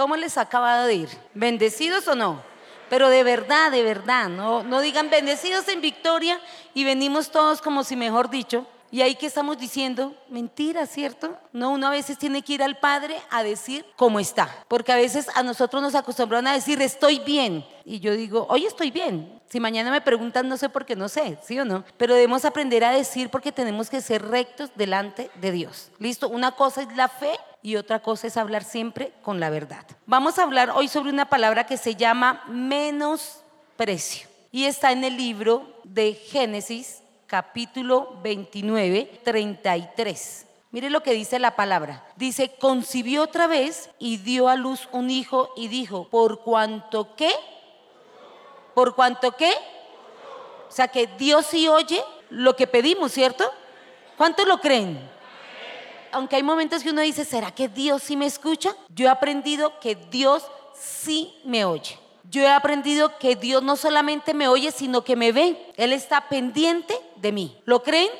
¿Cómo les ha acabado de ir? ¿Bendecidos o no? Pero de verdad, de verdad, no, no digan bendecidos en victoria y venimos todos como si mejor dicho. Y ahí que estamos diciendo, mentira, ¿cierto? No, uno a veces tiene que ir al Padre a decir cómo está. Porque a veces a nosotros nos acostumbraron a decir, estoy bien. Y yo digo, hoy estoy bien. Si mañana me preguntan, no sé por qué, no sé, ¿sí o no? Pero debemos aprender a decir porque tenemos que ser rectos delante de Dios. ¿Listo? Una cosa es la fe y otra cosa es hablar siempre con la verdad. Vamos a hablar hoy sobre una palabra que se llama menosprecio. Y está en el libro de Génesis capítulo 29, 33. Mire lo que dice la palabra. Dice, concibió otra vez y dio a luz un hijo y dijo, por cuanto que, por cuanto que, o sea que Dios sí oye lo que pedimos, ¿cierto? ¿Cuántos lo creen? Aunque hay momentos que uno dice, ¿será que Dios sí me escucha? Yo he aprendido que Dios sí me oye yo he aprendido que Dios no solamente me oye, sino que me ve. Él está pendiente de mí. ¿Lo creen?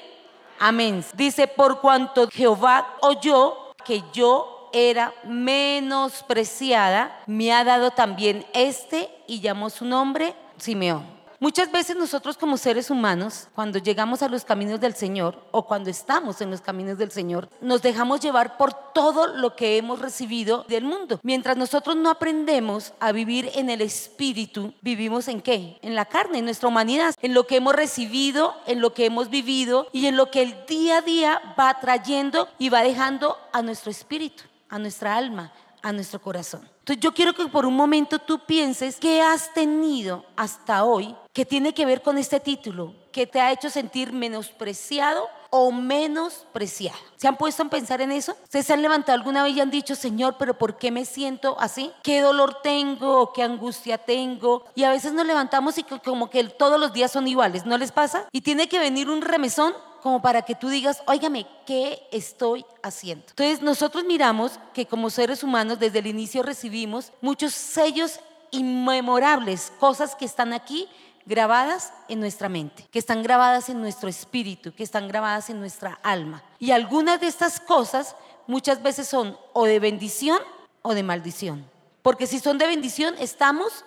Amén. Dice, por cuanto Jehová oyó que yo era menospreciada, me ha dado también este y llamó su nombre Simeón. Muchas veces nosotros como seres humanos, cuando llegamos a los caminos del Señor o cuando estamos en los caminos del Señor, nos dejamos llevar por todo lo que hemos recibido del mundo. Mientras nosotros no aprendemos a vivir en el Espíritu, vivimos en qué? En la carne, en nuestra humanidad, en lo que hemos recibido, en lo que hemos vivido y en lo que el día a día va trayendo y va dejando a nuestro espíritu, a nuestra alma, a nuestro corazón. Entonces yo quiero que por un momento tú pienses qué has tenido hasta hoy que tiene que ver con este título, que te ha hecho sentir menospreciado o menospreciado. ¿Se han puesto a pensar en eso? ¿Ustedes se han levantado alguna vez y han dicho, Señor, pero ¿por qué me siento así? ¿Qué dolor tengo? ¿Qué angustia tengo? Y a veces nos levantamos y como que todos los días son iguales, ¿no les pasa? Y tiene que venir un remesón como para que tú digas, óigame, ¿qué estoy haciendo? Entonces nosotros miramos que como seres humanos desde el inicio recibimos muchos sellos inmemorables, cosas que están aquí grabadas en nuestra mente, que están grabadas en nuestro espíritu, que están grabadas en nuestra alma. Y algunas de estas cosas muchas veces son o de bendición o de maldición. Porque si son de bendición, estamos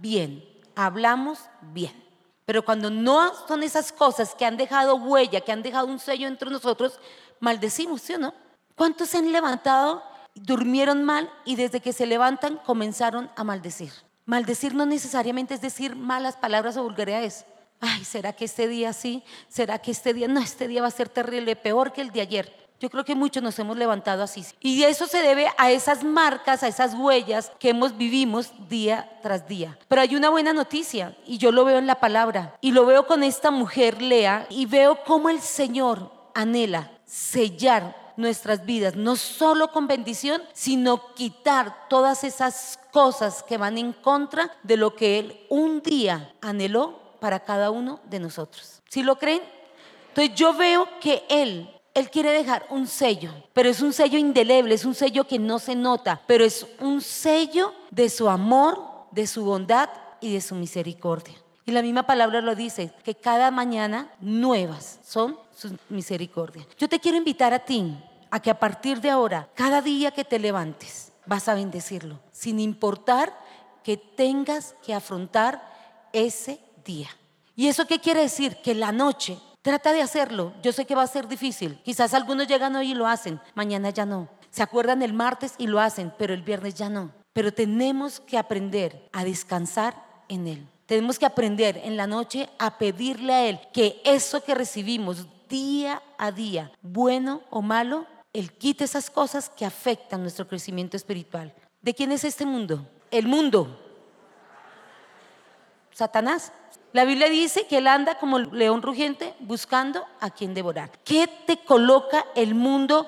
bien, hablamos bien. Pero cuando no son esas cosas que han dejado huella, que han dejado un sello entre nosotros, maldecimos, ¿sí o no? ¿Cuántos se han levantado, durmieron mal y desde que se levantan comenzaron a maldecir? Maldecir no necesariamente es decir malas palabras o vulgaridades. Ay, ¿será que este día sí? ¿Será que este día no? Este día va a ser terrible, peor que el de ayer. Yo creo que muchos nos hemos levantado así. Y eso se debe a esas marcas, a esas huellas que hemos vivimos día tras día. Pero hay una buena noticia y yo lo veo en la palabra y lo veo con esta mujer Lea y veo cómo el Señor anhela sellar nuestras vidas, no solo con bendición, sino quitar todas esas cosas que van en contra de lo que Él un día anheló para cada uno de nosotros. ¿Sí lo creen? Entonces yo veo que Él él quiere dejar un sello, pero es un sello indeleble, es un sello que no se nota, pero es un sello de su amor, de su bondad y de su misericordia. Y la misma palabra lo dice, que cada mañana nuevas son sus misericordias. Yo te quiero invitar a ti a que a partir de ahora, cada día que te levantes, vas a bendecirlo, sin importar que tengas que afrontar ese día. ¿Y eso qué quiere decir? Que la noche Trata de hacerlo. Yo sé que va a ser difícil. Quizás algunos llegan hoy y lo hacen. Mañana ya no. Se acuerdan el martes y lo hacen, pero el viernes ya no. Pero tenemos que aprender a descansar en Él. Tenemos que aprender en la noche a pedirle a Él que eso que recibimos día a día, bueno o malo, Él quite esas cosas que afectan nuestro crecimiento espiritual. ¿De quién es este mundo? El mundo. Satanás. La Biblia dice que él anda como león rugiente buscando a quien devorar. ¿Qué te coloca el mundo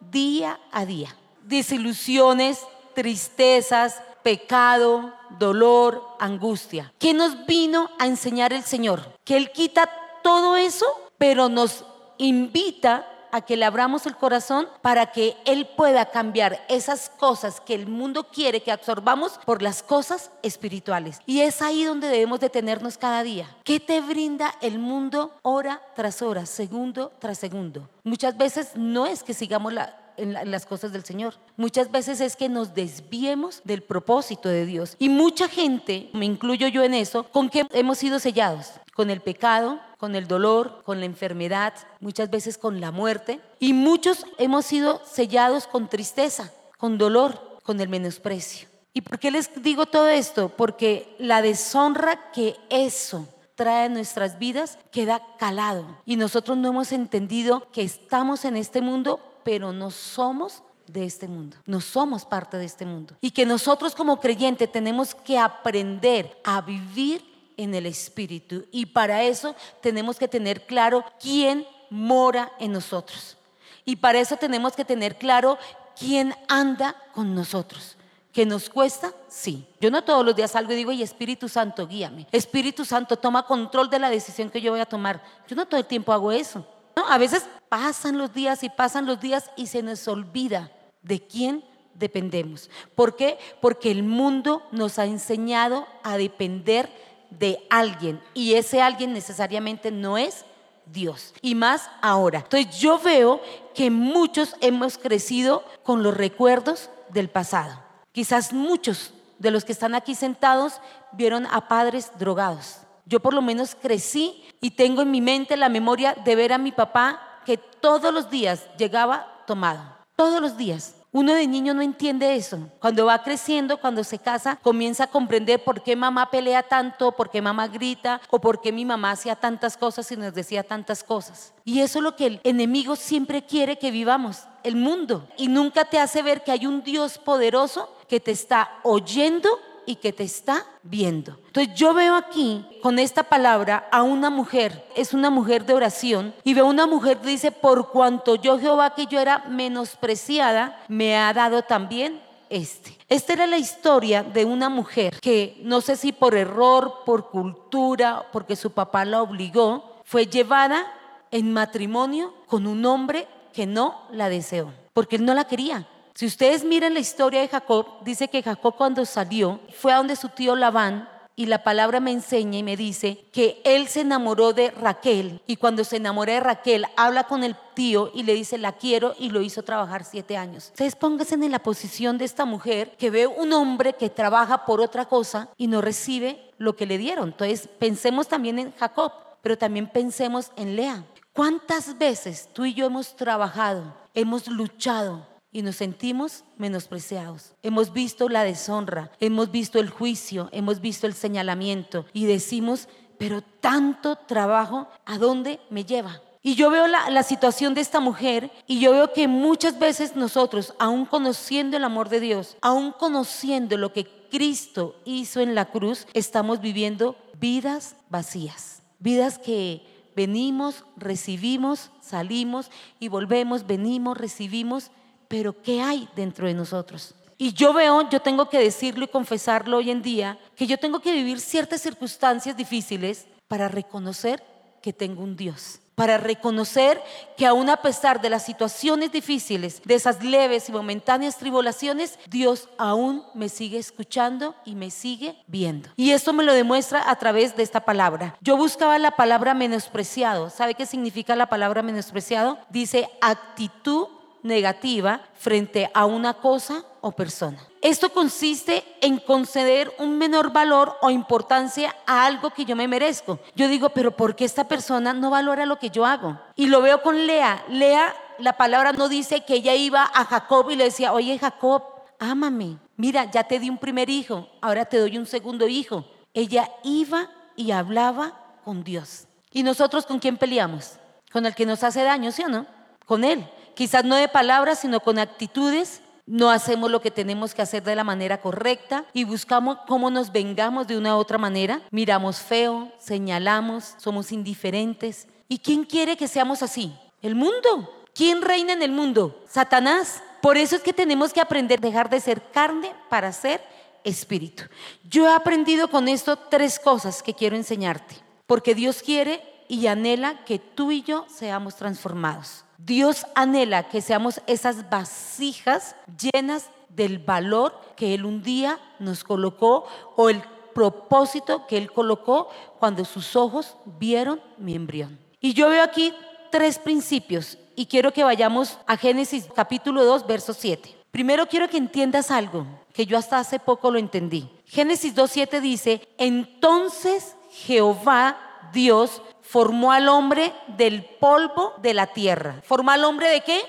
día a día? Desilusiones, tristezas, pecado, dolor, angustia. ¿Qué nos vino a enseñar el Señor? Que Él quita todo eso, pero nos invita a que le abramos el corazón para que Él pueda cambiar esas cosas que el mundo quiere que absorbamos por las cosas espirituales. Y es ahí donde debemos detenernos cada día. ¿Qué te brinda el mundo hora tras hora, segundo tras segundo? Muchas veces no es que sigamos en, las cosas del Señor. Muchas veces es que nos desviemos del propósito de Dios. Y mucha gente, me incluyo yo en eso, con que hemos sido sellados, con el pecado, con el dolor, con la enfermedad, muchas veces con la muerte. Y muchos hemos sido sellados con tristeza, con dolor, con el menosprecio. ¿Y por qué les digo todo esto? Porque la deshonra que eso trae a nuestras vidas queda calado. Y nosotros no hemos entendido que estamos en este mundo, pero no somos de este mundo. No somos parte de este mundo. Y que nosotros como creyentes tenemos que aprender a vivir en el Espíritu. Y para eso tenemos que tener claro quién mora en nosotros. Y para eso tenemos que tener claro quién anda con nosotros. ¿Que nos cuesta? Sí. Yo no todos los días salgo y digo, y Espíritu Santo, guíame. Espíritu Santo, toma control de la decisión que yo voy a tomar. Yo no todo el tiempo hago eso. No, a veces pasan los días y pasan los días y se nos olvida de quién dependemos. ¿Por qué? Porque el mundo nos ha enseñado a depender de alguien y ese alguien necesariamente no es Dios. Y más ahora. Entonces yo veo que muchos hemos crecido con los recuerdos del pasado. Quizás muchos de los que están aquí sentados vieron a padres drogados. Yo por lo menos crecí y tengo en mi mente la memoria de ver a mi papá que todos los días llegaba tomado. Todos los días. Uno de niño no entiende eso. Cuando va creciendo, cuando se casa, comienza a comprender por qué mamá pelea tanto, por qué mamá grita o por qué mi mamá hacía tantas cosas y nos decía tantas cosas. Y eso es lo que el enemigo siempre quiere que vivamos, el mundo. Y nunca te hace ver que hay un Dios poderoso que te está oyendo y que te está viendo. Entonces yo veo aquí con esta palabra a una mujer, es una mujer de oración, y veo una mujer que dice, por cuanto yo Jehová que yo era menospreciada, me ha dado también este. Esta era la historia de una mujer que no sé si por error, por cultura, porque su papá la obligó, fue llevada en matrimonio con un hombre que no la deseó, porque él no la quería. Si ustedes miran la historia de Jacob, dice que Jacob cuando salió fue a donde su tío Labán y la palabra me enseña y me dice que él se enamoró de Raquel y cuando se enamora de Raquel habla con el tío y le dice la quiero y lo hizo trabajar siete años. Ustedes pónganse en la posición de esta mujer que ve un hombre que trabaja por otra cosa y no recibe lo que le dieron. Entonces pensemos también en Jacob, pero también pensemos en Lea. ¿Cuántas veces tú y yo hemos trabajado, hemos luchado y nos sentimos menospreciados. Hemos visto la deshonra, hemos visto el juicio, hemos visto el señalamiento y decimos, pero tanto trabajo, ¿a dónde me lleva? Y yo veo la, la, situación de esta mujer y yo veo que muchas veces nosotros, aún conociendo el amor de Dios, aún conociendo lo que Cristo hizo en la cruz, estamos viviendo vidas vacías, vidas que venimos, recibimos, salimos y volvemos, venimos, recibimos pero ¿qué hay dentro de nosotros? Y yo veo, yo tengo que decirlo y confesarlo hoy en día, que yo tengo que vivir ciertas circunstancias difíciles para reconocer que tengo un Dios. Para reconocer que aún a pesar de las situaciones difíciles, de esas leves y momentáneas tribulaciones, Dios aún me sigue escuchando y me sigue viendo. Y esto me lo demuestra a través de esta palabra. Yo buscaba la palabra menospreciado. ¿Sabe qué significa la palabra menospreciado? Dice actitud negativa frente a una cosa o persona. Esto consiste en conceder un menor valor o importancia a algo que yo me merezco. Yo digo, pero ¿por qué esta persona no valora lo que yo hago? Y lo veo con Lea. Lea, la palabra no dice que ella iba a Jacob y le decía, oye Jacob, ámame. Mira, ya te di un primer hijo, ahora te doy un segundo hijo. Ella iba y hablaba con Dios. ¿Y nosotros con quién peleamos? Con el que nos hace daño, ¿sí o no? Con él quizás no de palabras, sino con actitudes. No hacemos lo que tenemos que hacer de la manera correcta y buscamos cómo nos vengamos de una otra manera. Miramos feo, señalamos, somos indiferentes. ¿Y quién quiere que seamos así? El mundo. ¿Quién reina en el mundo? Satanás. Por eso es que tenemos que aprender a dejar de ser carne para ser espíritu. Yo he aprendido con esto tres cosas que quiero enseñarte. Porque Dios quiere y anhela que tú y yo seamos transformados. Dios anhela que seamos esas vasijas llenas del valor que Él un día nos colocó o el propósito que Él colocó cuando sus ojos vieron mi embrión. Y yo veo aquí tres principios y quiero que vayamos a Génesis capítulo 2, verso 7. Primero quiero que entiendas algo que yo hasta hace poco lo entendí. Génesis 2.7 dice, entonces Jehová Dios formó al hombre del polvo de la tierra. ¿Formó al hombre de qué?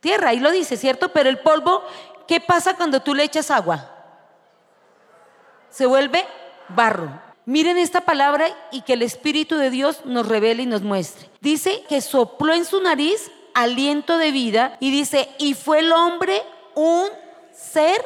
Tierra, ahí lo dice, ¿cierto? Pero el polvo, ¿qué pasa cuando tú le echas agua? Se vuelve barro. Miren esta palabra y que el Espíritu de Dios nos revele y nos muestre. Dice que sopló en su nariz aliento de vida y dice, y fue el hombre un ser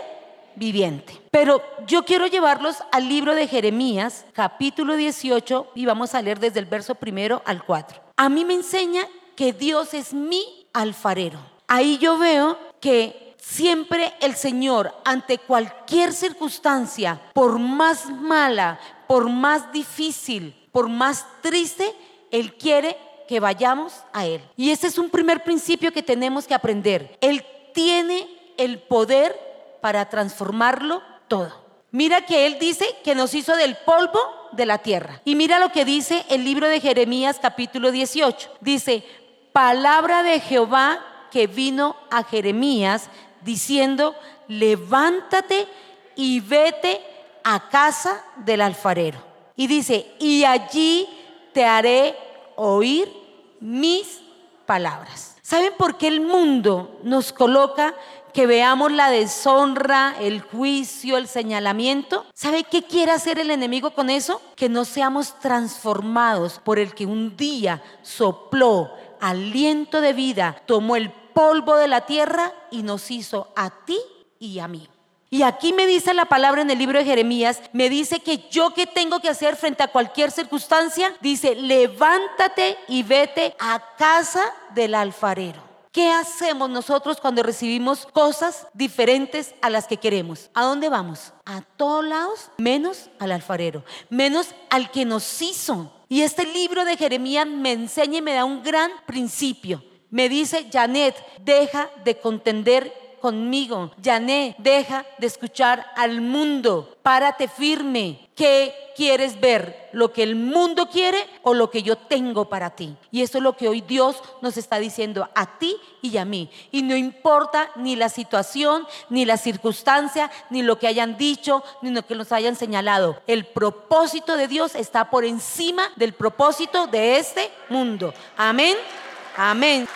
viviente. Pero yo quiero llevarlos al libro de Jeremías, capítulo 18, y vamos a leer desde el verso primero al 4. A mí me enseña que Dios es mi alfarero. Ahí yo veo que siempre el Señor, ante cualquier circunstancia, por más mala, por más difícil, por más triste, Él quiere que vayamos a Él. Y ese es un primer principio que tenemos que aprender. Él tiene el poder para transformarlo todo. Mira que Él dice que nos hizo del polvo de la tierra. Y mira lo que dice el libro de Jeremías capítulo 18. Dice, palabra de Jehová que vino a Jeremías diciendo, levántate y vete a casa del alfarero. Y dice, y allí te haré oír mis palabras. ¿Saben por qué el mundo nos coloca que veamos la deshonra, el juicio, el señalamiento. ¿Sabe qué quiere hacer el enemigo con eso? Que no seamos transformados por el que un día sopló aliento de vida, tomó el polvo de la tierra y nos hizo a ti y a mí. Y aquí me dice la palabra en el libro de Jeremías, me dice que yo qué tengo que hacer frente a cualquier circunstancia, dice, levántate y vete a casa del alfarero. ¿Qué hacemos nosotros cuando recibimos cosas diferentes a las que queremos? ¿A dónde vamos? A todos lados, menos al alfarero, menos al que nos hizo. Y este libro de Jeremías me enseña y me da un gran principio. Me dice, Janet, deja de contender conmigo. Janet, deja de escuchar al mundo. Párate firme. ¿Qué quieres ver? ¿Lo que el mundo quiere o lo que yo tengo para ti? Y eso es lo que hoy Dios nos está diciendo a ti y a mí. Y no importa ni la situación, ni la circunstancia, ni lo que hayan dicho, ni lo que nos hayan señalado. El propósito de Dios está por encima del propósito de este mundo. Amén. Amén.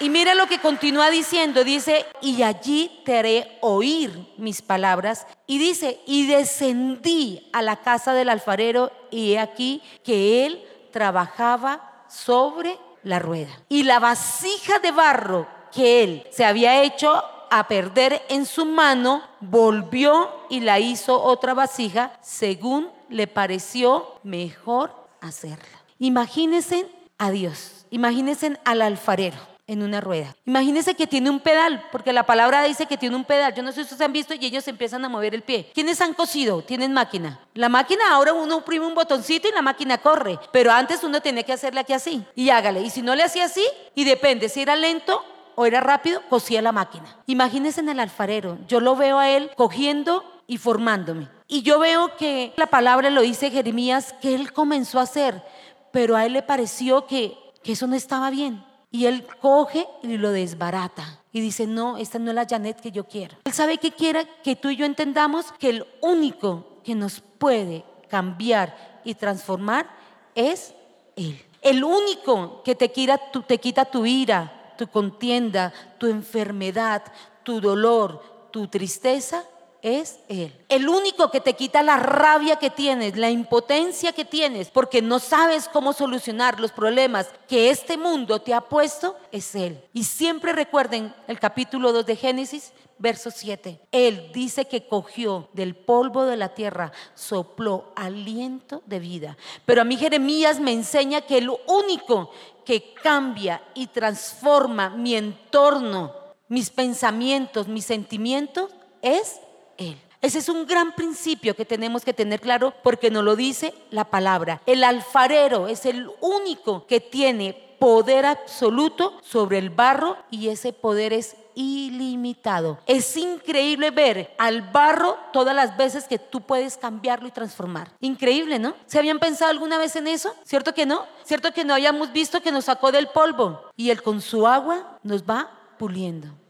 Y mira lo que continúa diciendo, dice, y allí te haré oír mis palabras. Y dice, y descendí a la casa del alfarero y he aquí que él trabajaba sobre la rueda. Y la vasija de barro que él se había hecho a perder en su mano, volvió y la hizo otra vasija según le pareció mejor hacerla. Imagínense a Dios, imagínense al alfarero en una rueda. Imagínense que tiene un pedal, porque la palabra dice que tiene un pedal. Yo no sé si ustedes han visto y ellos empiezan a mover el pie. ¿Quiénes han cosido? Tienen máquina. La máquina ahora uno oprime un botoncito y la máquina corre, pero antes uno tenía que hacerle aquí así y hágale. Y si no le hacía así, y depende si era lento o era rápido, cosía la máquina. Imagínense en el alfarero. Yo lo veo a él cogiendo y formándome. Y yo veo que la palabra lo dice Jeremías, que él comenzó a hacer, pero a él le pareció que eso no estaba bien y él coge y lo desbarata. Y dice, no, esta no es la Janet que yo quiero. Él sabe que quiere que tú y yo entendamos que el único que nos puede cambiar y transformar es Él. El único que te quita tu, te quita tu ira, tu contienda, tu enfermedad, tu dolor, tu tristeza, es Él. El único que te quita la rabia que tienes, la impotencia que tienes, porque no sabes cómo solucionar los problemas que este mundo te ha puesto, es Él. Y siempre recuerden el capítulo 2 de Génesis, verso 7. Él dice que cogió del polvo de la tierra, sopló aliento de vida. Pero a mí Jeremías me enseña que el único que cambia y transforma mi entorno, mis pensamientos, mis sentimientos, es él. Ese es un gran principio que tenemos que tener claro porque nos lo dice la palabra. El alfarero es el único que tiene poder absoluto sobre el barro y ese poder es ilimitado. Es increíble ver al barro todas las veces que tú puedes cambiarlo y transformar. Increíble, ¿no? ¿Se habían pensado alguna vez en eso? ¿Cierto que no? ¿Cierto que no habíamos visto que nos sacó del polvo? Y Él con su agua nos va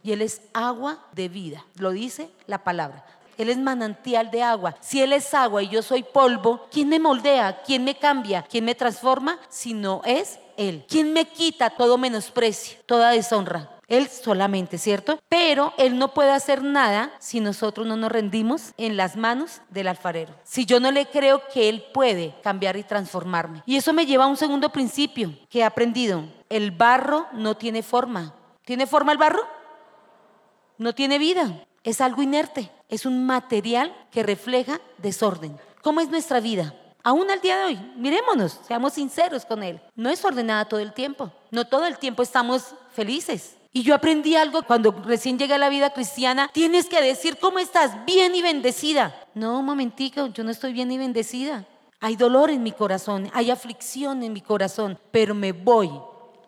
Y Él es agua de vida, lo dice la palabra. Él es manantial de agua. Si Él es agua y yo soy polvo, ¿quién me moldea? ¿Quién me cambia? ¿Quién me transforma? Si no es Él. ¿Quién me quita todo menosprecio, toda deshonra? Él solamente, ¿cierto? Pero Él no puede hacer nada si nosotros no nos rendimos en las manos del alfarero. Si yo no le creo que Él puede cambiar y transformarme. Y eso me lleva a un segundo principio que he aprendido. El barro no tiene forma. ¿Tiene forma el barro? No tiene vida. Es algo inerte es un material que refleja desorden. ¿Cómo es nuestra vida? Aún al día de hoy, mirémonos, seamos sinceros con Él. No es ordenada todo el tiempo. No todo el tiempo estamos felices. Y yo aprendí algo cuando recién llegué a la vida cristiana. Tienes que decir cómo estás, bien y bendecida. No, un momentico, yo no estoy bien y bendecida. Hay dolor en mi corazón, hay aflicción en mi corazón, pero me voy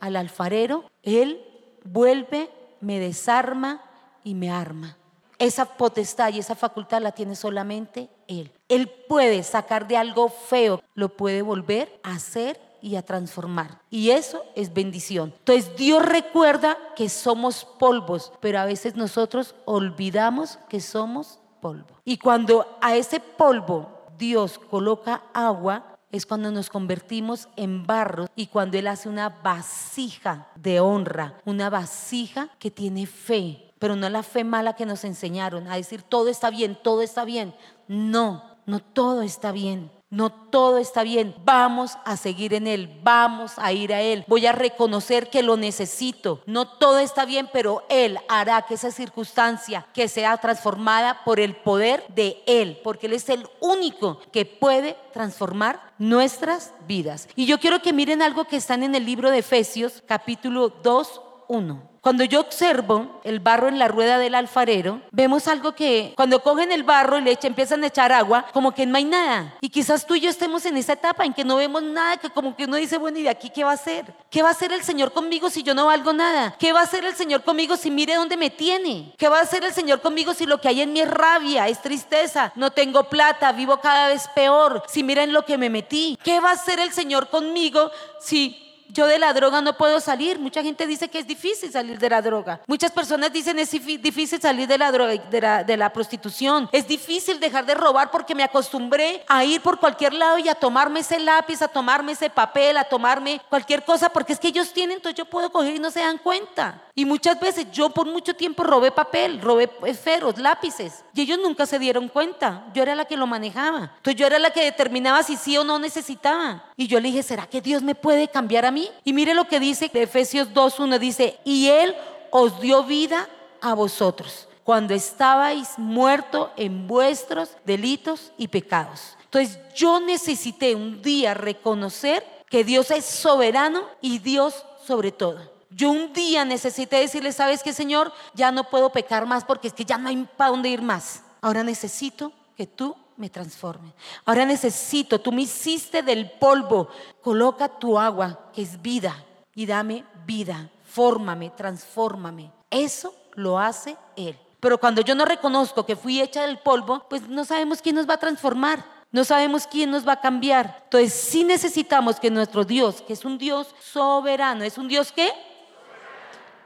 al alfarero. Él vuelve, me desarma y me arma. Esa potestad y esa facultad la tiene solamente Él. Él puede sacar de algo feo, lo puede volver a hacer y a transformar. Y eso es bendición. Entonces Dios recuerda que somos polvos, pero a veces nosotros olvidamos que somos polvo. Y cuando a ese polvo Dios coloca agua, es cuando nos convertimos en barro y cuando Él hace una vasija de honra, una vasija que tiene fe, pero no la fe mala que nos enseñaron, a decir todo está bien, todo está bien. No, no todo está bien. No todo está bien. Vamos a seguir en Él. Vamos a ir a Él. Voy a reconocer que lo necesito. No todo está bien, pero Él hará que esa circunstancia que sea transformada por el poder de Él. Porque Él es el único que puede transformar nuestras vidas. Y yo quiero que miren algo que están en el libro de Efesios, capítulo 2, 1. Cuando yo observo el barro en la rueda del alfarero, vemos algo que cuando cogen el barro y le empiezan a echar agua, como que no hay nada. Y quizás tú y yo estemos en esa etapa en que no vemos nada, que como que uno dice, bueno, ¿y de aquí qué va a hacer? ¿Qué va a hacer el Señor conmigo si yo no valgo nada? ¿Qué va a hacer el Señor conmigo si mire dónde me tiene? ¿Qué va a hacer el Señor conmigo si lo que hay en mí es rabia, es tristeza, no tengo plata, vivo cada vez peor, si miren lo que me metí? ¿Qué va a hacer el Señor conmigo si yo de la droga no puedo salir. Mucha gente dice que es difícil salir de la droga. Muchas personas dicen es difícil salir de la droga, de la, de la prostitución. Es difícil dejar de robar porque me acostumbré a ir por cualquier lado y a tomarme ese lápiz, a tomarme ese papel, a tomarme cualquier cosa porque es que ellos tienen, entonces yo puedo coger y no se dan cuenta. Y muchas veces yo por mucho tiempo robé papel, robé esferos, lápices. Y ellos nunca se dieron cuenta. Yo era la que lo manejaba. Entonces yo era la que determinaba si sí o no necesitaba. Y yo le dije, ¿será que Dios me puede cambiar a mí? Y mire lo que dice Efesios 2.1. Dice, y Él os dio vida a vosotros cuando estabais muertos en vuestros delitos y pecados. Entonces yo necesité un día reconocer que Dios es soberano y Dios sobre todo. Yo un día necesité decirle, ¿sabes qué, Señor? Ya no puedo pecar más porque es que ya no hay para dónde ir más. Ahora necesito que tú me transformes. Ahora necesito, tú me hiciste del polvo. Coloca tu agua, que es vida, y dame vida. Fórmame, transfórmame. Eso lo hace Él. Pero cuando yo no reconozco que fui hecha del polvo, pues no sabemos quién nos va a transformar. No sabemos quién nos va a cambiar. Entonces sí necesitamos que nuestro Dios, que es un Dios soberano, es un Dios que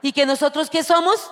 ¿Y que nosotros qué somos?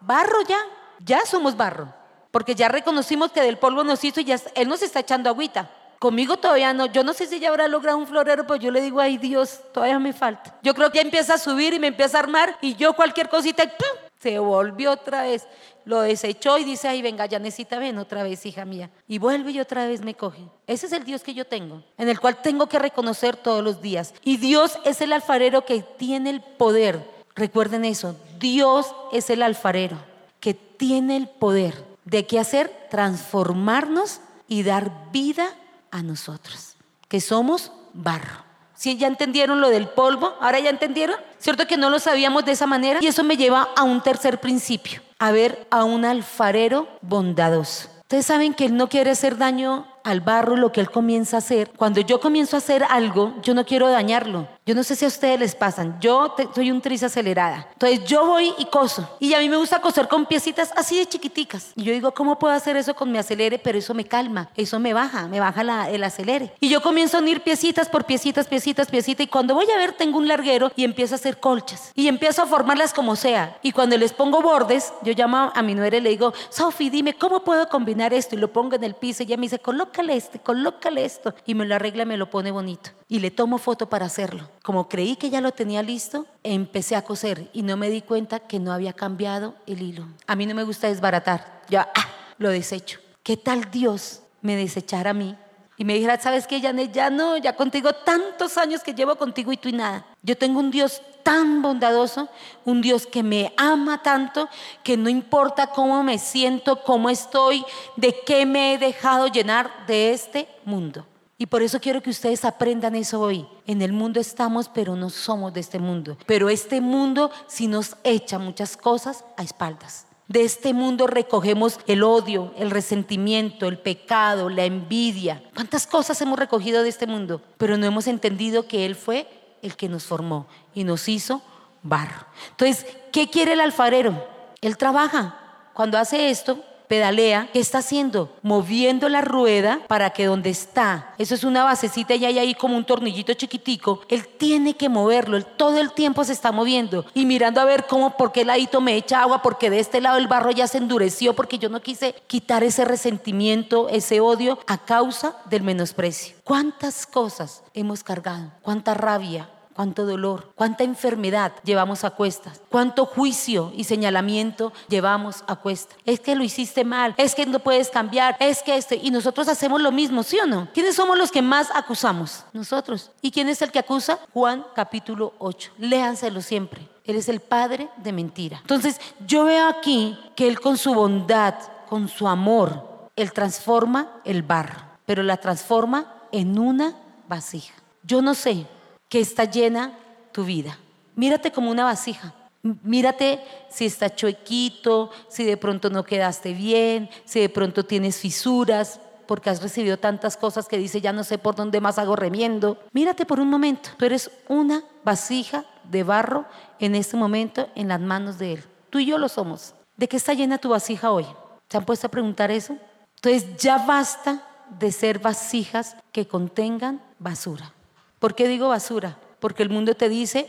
Barro ya, ya somos barro. Porque ya reconocimos que del polvo nos hizo y ya Él nos está echando agüita. Conmigo todavía no. Yo no sé si ya habrá logrado un florero, pero yo le digo, ay Dios, todavía me falta. Yo creo que empieza a subir y me empieza a armar y yo cualquier cosita, ¡pum! se volvió otra vez. Lo desechó y dice, ay, venga, ya necesita, ven otra vez, hija mía. Y vuelve y otra vez me coge. Ese es el Dios que yo tengo, en el cual tengo que reconocer todos los días. Y Dios es el alfarero que tiene el poder. Recuerden eso, Dios es el alfarero que tiene el poder de qué hacer, transformarnos y dar vida a nosotros, que somos barro. Si ya entendieron lo del polvo, ahora ya entendieron, ¿cierto que no lo sabíamos de esa manera? Y eso me lleva a un tercer principio, a ver a un alfarero bondadoso. Ustedes saben que Él no quiere hacer daño al barro lo que él comienza a hacer. Cuando yo comienzo a hacer algo, yo no quiero dañarlo. Yo no sé si a ustedes les pasan. Yo soy un tris acelerada. Entonces yo voy y coso. Y a mí me gusta coser con piecitas así de chiquiticas. Y yo digo, ¿cómo puedo hacer eso con mi acelere? Pero eso me calma, eso me baja, me baja el acelere. Y yo comienzo a unir piecitas por piecitas, piecitas, piecitas. Y cuando voy a ver, tengo un larguero y empiezo a hacer colchas. Y empiezo a formarlas como sea. Y cuando les pongo bordes, yo llamo a mi nuera y le digo, Sofi, dime, ¿cómo puedo combinar esto? Y lo pongo en el piso. Y ella me dice, colócale este, colócale esto. Y me lo arregla, me lo pone bonito. Y le tomo foto para hacerlo. Como creí que ya lo tenía listo, empecé a coser y no me di cuenta que no había cambiado el hilo. A mí no me gusta desbaratar. Yo ah, lo desecho. ¿Qué tal Dios me desechara a mí? Y me dijera, ¿sabes qué? Ya no, ya contigo tantos años que llevo contigo y tú y nada. Yo tengo un Dios tan bondadoso, un Dios que me ama tanto, que no importa cómo me siento, cómo estoy, de qué me he dejado llenar de este mundo. Y por eso quiero que ustedes aprendan eso hoy. En el mundo estamos, pero no somos de este mundo. Pero este mundo sí nos echa muchas cosas a espaldas. De este mundo recogemos el odio, el resentimiento, el pecado, la envidia. ¿Cuántas cosas hemos recogido de este mundo? Pero no hemos entendido que Él fue el que nos formó y nos hizo barro. Entonces, ¿qué quiere el alfarero? Él trabaja. Cuando hace esto, pedalea, ¿qué está haciendo? Moviendo la rueda para que donde está, eso es una basecita y hay ahí como un tornillito chiquitico, él tiene que moverlo, él todo el tiempo se está moviendo y mirando a ver cómo, por qué ladito me echa agua, porque de este lado el barro ya se endureció, porque yo no quise quitar ese resentimiento, ese odio a causa del menosprecio. ¿Cuántas cosas hemos cargado? ¿Cuánta rabia? Cuánto dolor, cuánta enfermedad llevamos a cuestas, cuánto juicio y señalamiento llevamos a cuestas. Es que lo hiciste mal, es que no puedes cambiar, es que este, y nosotros hacemos lo mismo, ¿sí o no? ¿Quiénes somos los que más acusamos? Nosotros. ¿Y quién es el que acusa? Juan capítulo 8. Léanselo siempre. Él es el padre de mentira. Entonces, yo veo aquí que Él con su bondad, con su amor, Él transforma el barro, pero la transforma en una vasija. Yo no sé que está llena tu vida. Mírate como una vasija. Mírate si está chuequito, si de pronto no quedaste bien, si de pronto tienes fisuras, porque has recibido tantas cosas que dice ya no sé por dónde más hago remiendo. Mírate por un momento. Tú eres una vasija de barro en este momento en las manos de Él. Tú y yo lo somos. ¿De qué está llena tu vasija hoy? ¿Se han puesto a preguntar eso? Entonces ya basta de ser vasijas que contengan basura. ¿Por qué digo basura? Porque el mundo te dice,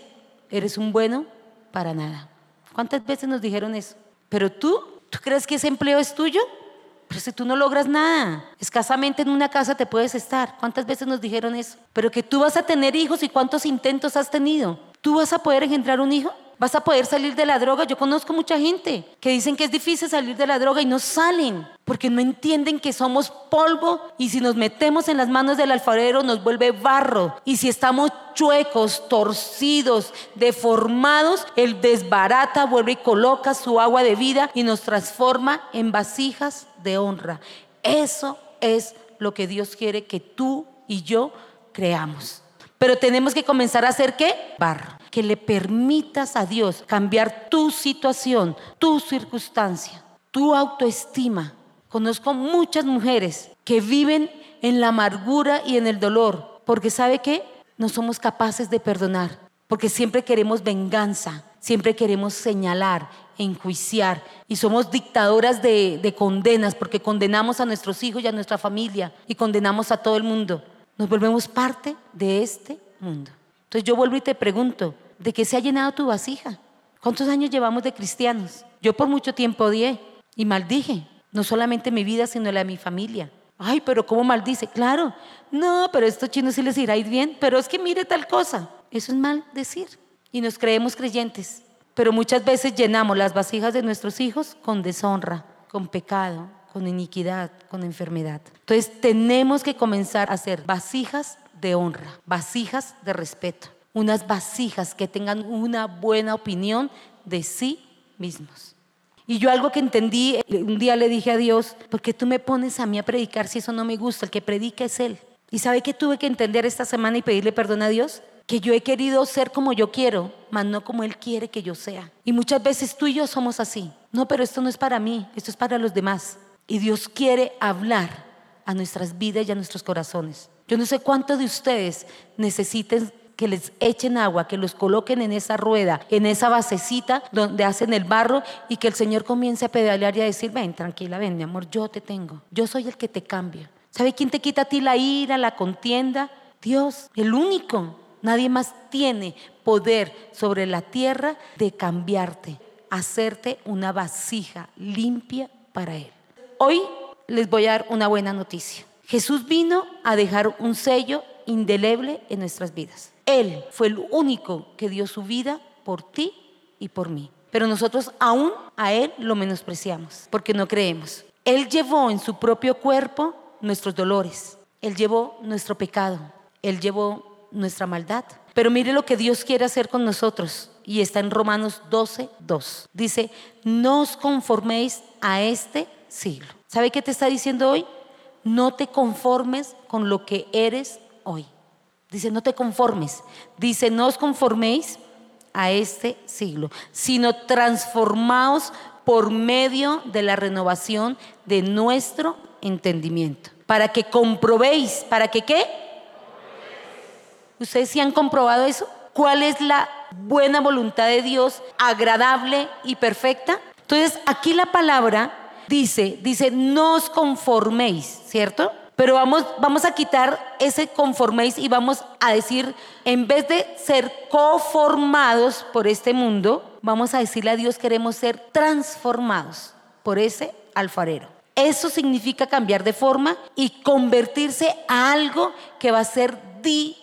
eres un bueno para nada. ¿Cuántas veces nos dijeron eso? Pero tú, ¿tú crees que ese empleo es tuyo? Pero si tú no logras nada, escasamente en una casa te puedes estar. ¿Cuántas veces nos dijeron eso? Pero que tú vas a tener hijos y cuántos intentos has tenido. ¿Tú vas a poder engendrar un hijo? Vas a poder salir de la droga. Yo conozco mucha gente que dicen que es difícil salir de la droga y no salen porque no entienden que somos polvo y si nos metemos en las manos del alfarero nos vuelve barro. Y si estamos chuecos, torcidos, deformados, Él desbarata, vuelve y coloca su agua de vida y nos transforma en vasijas de honra. Eso es lo que Dios quiere que tú y yo creamos. Pero tenemos que comenzar a hacer qué? Barro que le permitas a Dios cambiar tu situación, tu circunstancia, tu autoestima. Conozco muchas mujeres que viven en la amargura y en el dolor, porque ¿sabe qué? No somos capaces de perdonar, porque siempre queremos venganza, siempre queremos señalar, enjuiciar y somos dictadoras de, de condenas, porque condenamos a nuestros hijos y a nuestra familia y condenamos a todo el mundo. Nos volvemos parte de este mundo. Entonces yo vuelvo y te pregunto, ¿de qué se ha llenado tu vasija? ¿Cuántos años llevamos de cristianos? Yo por mucho tiempo odié y maldije, no solamente mi vida, sino la de mi familia. Ay, pero ¿cómo maldice? Claro, no, pero a estos chinos sí les irá ir bien, pero es que mire tal cosa. Eso es mal decir. Y nos creemos creyentes, pero muchas veces llenamos las vasijas de nuestros hijos con deshonra, con pecado, con iniquidad, con enfermedad. Entonces tenemos que comenzar a hacer vasijas de honra, vasijas de respeto, unas vasijas que tengan una buena opinión de sí mismos. Y yo algo que entendí, un día le dije a Dios, ¿por qué tú me pones a mí a predicar si eso no me gusta? El que predica es Él. ¿Y sabe que tuve que entender esta semana y pedirle perdón a Dios? Que yo he querido ser como yo quiero, mas no como Él quiere que yo sea. Y muchas veces tú y yo somos así. No, pero esto no es para mí, esto es para los demás. Y Dios quiere hablar a nuestras vidas y a nuestros corazones. Yo no sé cuántos de ustedes necesiten que les echen agua, que los coloquen en esa rueda, en esa basecita donde hacen el barro y que el Señor comience a pedalear y a decir, ven, tranquila, ven, mi amor, yo te tengo. Yo soy el que te cambia. ¿Sabe quién te quita a ti la ira, la contienda? Dios, el único. Nadie más tiene poder sobre la tierra de cambiarte, hacerte una vasija limpia para Él. Hoy les voy a dar una buena noticia. Jesús vino a dejar un sello indeleble en nuestras vidas. Él fue el único que dio su vida por ti y por mí. Pero nosotros aún a Él lo menospreciamos porque no creemos. Él llevó en su propio cuerpo nuestros dolores. Él llevó nuestro pecado. Él llevó nuestra maldad. Pero mire lo que Dios quiere hacer con nosotros. Y está en Romanos 12, 2. Dice, no os conforméis a este siglo. ¿Sabe qué te está diciendo hoy? No te conformes con lo que eres hoy. Dice, no te conformes. Dice, no os conforméis a este siglo, sino transformaos por medio de la renovación de nuestro entendimiento. Para que comprobéis, ¿para que qué? ¿Ustedes sí han comprobado eso? ¿Cuál es la buena voluntad de Dios, agradable y perfecta? Entonces, aquí la palabra dice, dice, no os conforméis, ¿cierto? Pero vamos, vamos a quitar ese conforméis y vamos a decir, en vez de ser conformados por este mundo, vamos a decirle a Dios queremos ser transformados por ese alfarero. Eso significa cambiar de forma y convertirse a algo que va a ser diferente.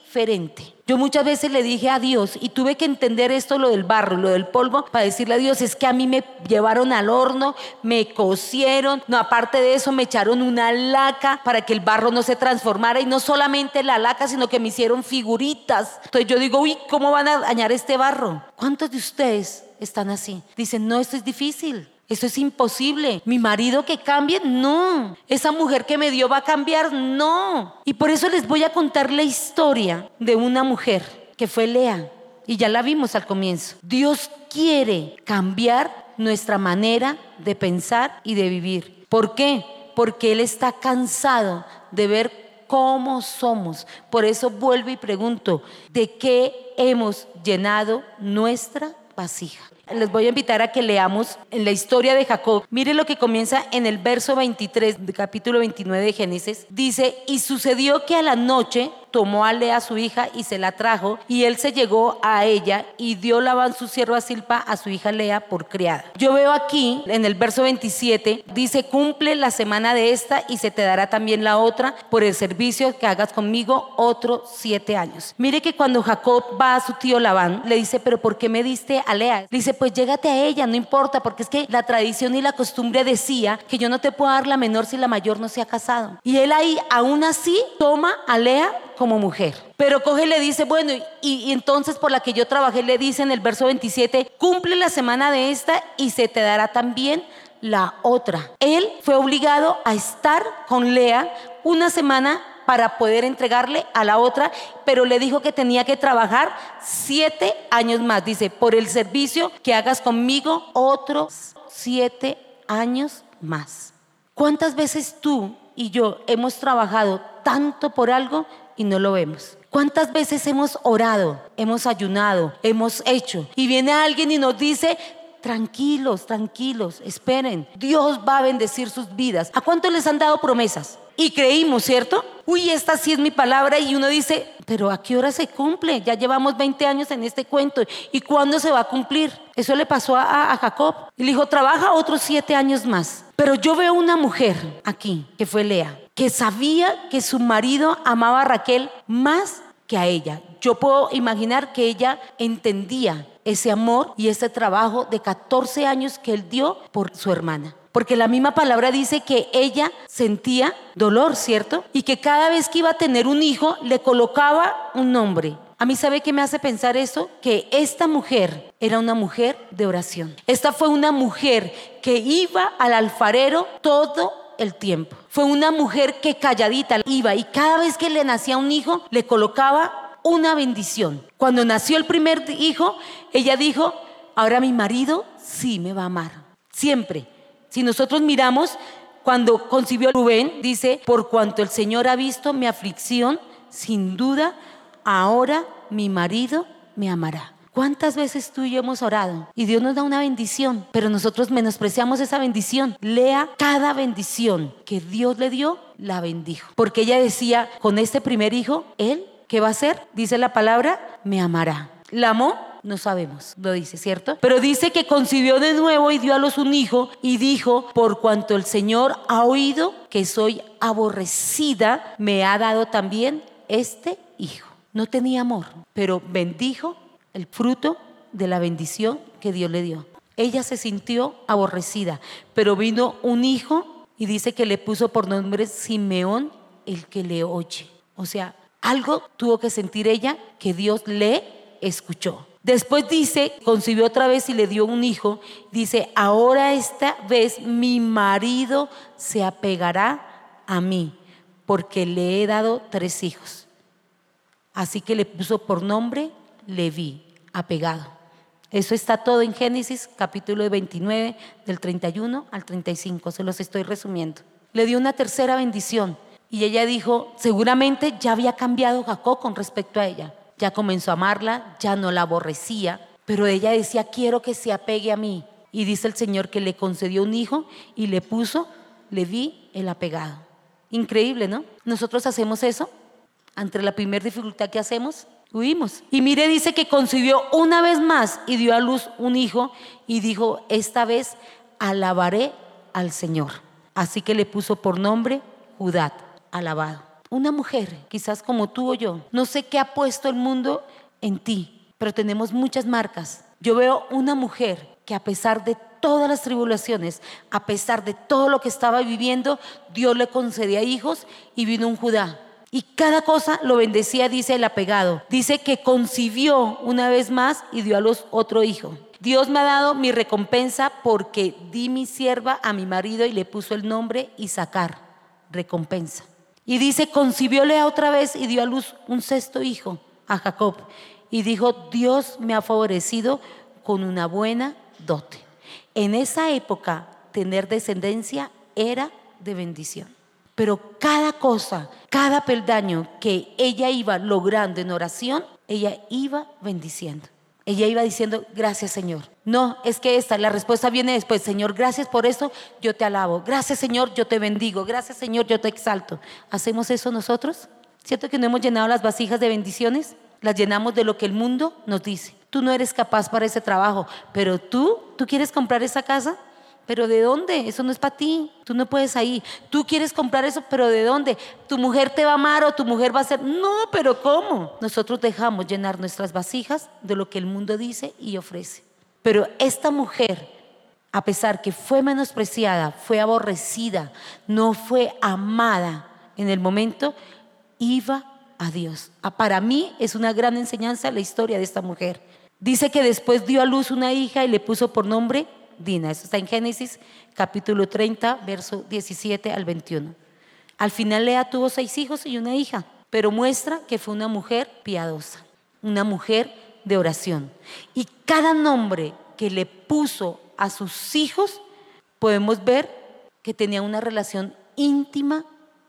Yo muchas veces le dije a Dios y tuve que entender esto, lo del barro, lo del polvo, para decirle a Dios, es que a mí me llevaron al horno, me cosieron, no, aparte de eso me echaron una laca para que el barro no se transformara y no solamente la laca, sino que me hicieron figuritas. Entonces yo digo, uy, ¿cómo van a dañar este barro? ¿Cuántos de ustedes están así? Dicen, no, esto es difícil. Eso es imposible. Mi marido que cambie, no. Esa mujer que me dio va a cambiar, no. Y por eso les voy a contar la historia de una mujer que fue Lea. Y ya la vimos al comienzo. Dios quiere cambiar nuestra manera de pensar y de vivir. ¿Por qué? Porque Él está cansado de ver cómo somos. Por eso vuelvo y pregunto, ¿de qué hemos llenado nuestra vasija? Les voy a invitar a que leamos en la historia de Jacob. Mire lo que comienza en el verso 23 del capítulo 29 de Génesis. Dice, y sucedió que a la noche tomó a Lea su hija y se la trajo, y él se llegó a ella y dio Labán su siervo a Silpa a su hija Lea por criada. Yo veo aquí en el verso 27, dice, cumple la semana de esta y se te dará también la otra por el servicio que hagas conmigo otros siete años. Mire que cuando Jacob va a su tío Labán, le dice, pero ¿por qué me diste a Lea? dice, pues llégate a ella, no importa, porque es que la tradición y la costumbre decía que yo no te puedo dar la menor si la mayor no se ha casado. Y él ahí, aún así, toma a Lea como mujer. Pero coge y le dice, bueno, y, entonces por la que yo trabajé le dice en el verso 27, cumple la semana de esta y se te dará también la otra. Él fue obligado a estar con Lea una semana para poder entregarle a la otra, pero le dijo que tenía que trabajar siete años más. Dice, por el servicio que hagas conmigo, otros siete años más. ¿Cuántas veces tú y yo hemos trabajado tanto por algo y no lo vemos. ¿Cuántas veces hemos orado, hemos ayunado, hemos hecho? Y viene alguien y nos dice, tranquilos, tranquilos, esperen, Dios va a bendecir sus vidas. ¿A cuántos les han dado promesas? Y creímos, ¿cierto? Uy, esta sí es mi palabra y uno dice, pero ¿a qué hora se cumple? Ya llevamos 20 años en este cuento. ¿Y cuándo se va a cumplir? Eso le pasó a, a Jacob. Y le dijo, trabaja otros siete años más. Pero yo veo una mujer aquí, que fue Lea, que sabía que su marido amaba a Raquel más que a ella. Yo puedo imaginar que ella entendía ese amor y ese trabajo de 14 años que él dio por su hermana. Porque la misma palabra dice que ella sentía dolor, ¿cierto? Y que cada vez que iba a tener un hijo le colocaba un nombre. A mí sabe qué me hace pensar eso? Que esta mujer era una mujer de oración. Esta fue una mujer que iba al alfarero todo el tiempo. Fue una mujer que calladita iba y cada vez que le nacía un hijo le colocaba una bendición. Cuando nació el primer hijo, ella dijo, ahora mi marido sí me va a amar. Siempre. Si nosotros miramos Cuando concibió Rubén, dice, por cuanto el Señor ha visto mi aflicción, sin duda, ahora mi marido me amará. ¿Cuántas veces tú y yo hemos orado y Dios nos da una bendición, pero nosotros menospreciamos esa bendición? Lea cada bendición que Dios le dio, la bendijo. Porque ella decía, con este primer hijo, Él, ¿qué va a hacer? Dice la palabra, me amará. ¿La amó? No sabemos, lo dice, ¿cierto? Pero dice que concibió de nuevo y dio a los un hijo y dijo, por cuanto el Señor ha oído que soy aborrecida, me ha dado también este hijo. No tenía amor, pero bendijo el fruto de la bendición que Dios le dio. Ella se sintió aborrecida, pero vino un hijo y dice que le puso por nombre Simeón el que le oye. O sea, algo tuvo que sentir ella que Dios le escuchó. Después dice, concibió otra vez y le dio un hijo. Dice, ahora esta vez mi marido se apegará a mí, porque le he dado tres hijos. Así que le puso por nombre Leví apegado. Eso está todo en Génesis capítulo 29 del 31 al 35, se los estoy resumiendo. Le dio una tercera bendición y ella dijo, seguramente ya había cambiado Jacob con respecto a ella. Ya comenzó a amarla, ya no la aborrecía, pero ella decía, quiero que se apegue a mí. Y dice el Señor que le concedió un hijo y le puso, le vi el apegado. Increíble, ¿no? Nosotros hacemos eso ante la primera dificultad que hacemos Y mire, dice que concibió una vez más y dio a luz un hijo y dijo, esta vez alabaré al Señor. Así que le puso por nombre Judá, alabado. Una mujer, quizás como tú o yo, no sé qué ha puesto el mundo en ti, pero tenemos muchas marcas. Yo veo una mujer que a pesar de todas las tribulaciones, a pesar de todo lo que estaba viviendo, Dios le concedía hijos y vino un Judá y cada cosa lo bendecía, dice el apegado. Dice que concibió una vez más y dio a los otro hijo. Dios me ha dado mi recompensa porque di mi sierva a mi marido y le puso el nombre Isaacar, recompensa. Y dice, concibióle otra vez y dio a luz un sexto hijo, a Jacob. Y dijo, Dios me ha favorecido con una buena dote. En esa época, tener descendencia era de bendición. Pero cada cosa, cada peldaño que ella iba logrando en oración, ella iba bendiciendo. Ella iba diciendo, gracias Señor. No, es que esta, la respuesta viene después, Señor, gracias por eso, yo te alabo. Gracias Señor, yo te bendigo. Gracias Señor, yo te exalto. ¿Hacemos eso nosotros? ¿Cierto que no hemos llenado las vasijas de bendiciones? Las llenamos de lo que el mundo nos dice. Tú no eres capaz para ese trabajo, pero tú, ¿tú quieres comprar esa casa? Pero ¿de dónde? Eso no es para ti. Tú no puedes ahí. Tú quieres comprar eso, pero ¿de dónde? Tu mujer te va a amar o tu mujer va a ser. No, pero ¿cómo? Nosotros dejamos llenar nuestras vasijas de lo que el mundo dice y ofrece. Pero esta mujer, a pesar que fue menospreciada, fue aborrecida, no fue amada en el momento, iba a Dios. Ah, para mí es una gran enseñanza la historia de esta mujer. Dice que después dio a luz una hija y le puso por nombre Dina. Eso está en Génesis capítulo 30, verso 17 al 21. Al final Lea tuvo seis hijos y una hija, pero muestra que fue una mujer piadosa, una mujer de oración. Y cada nombre que le puso a sus hijos, podemos ver que tenía una relación íntima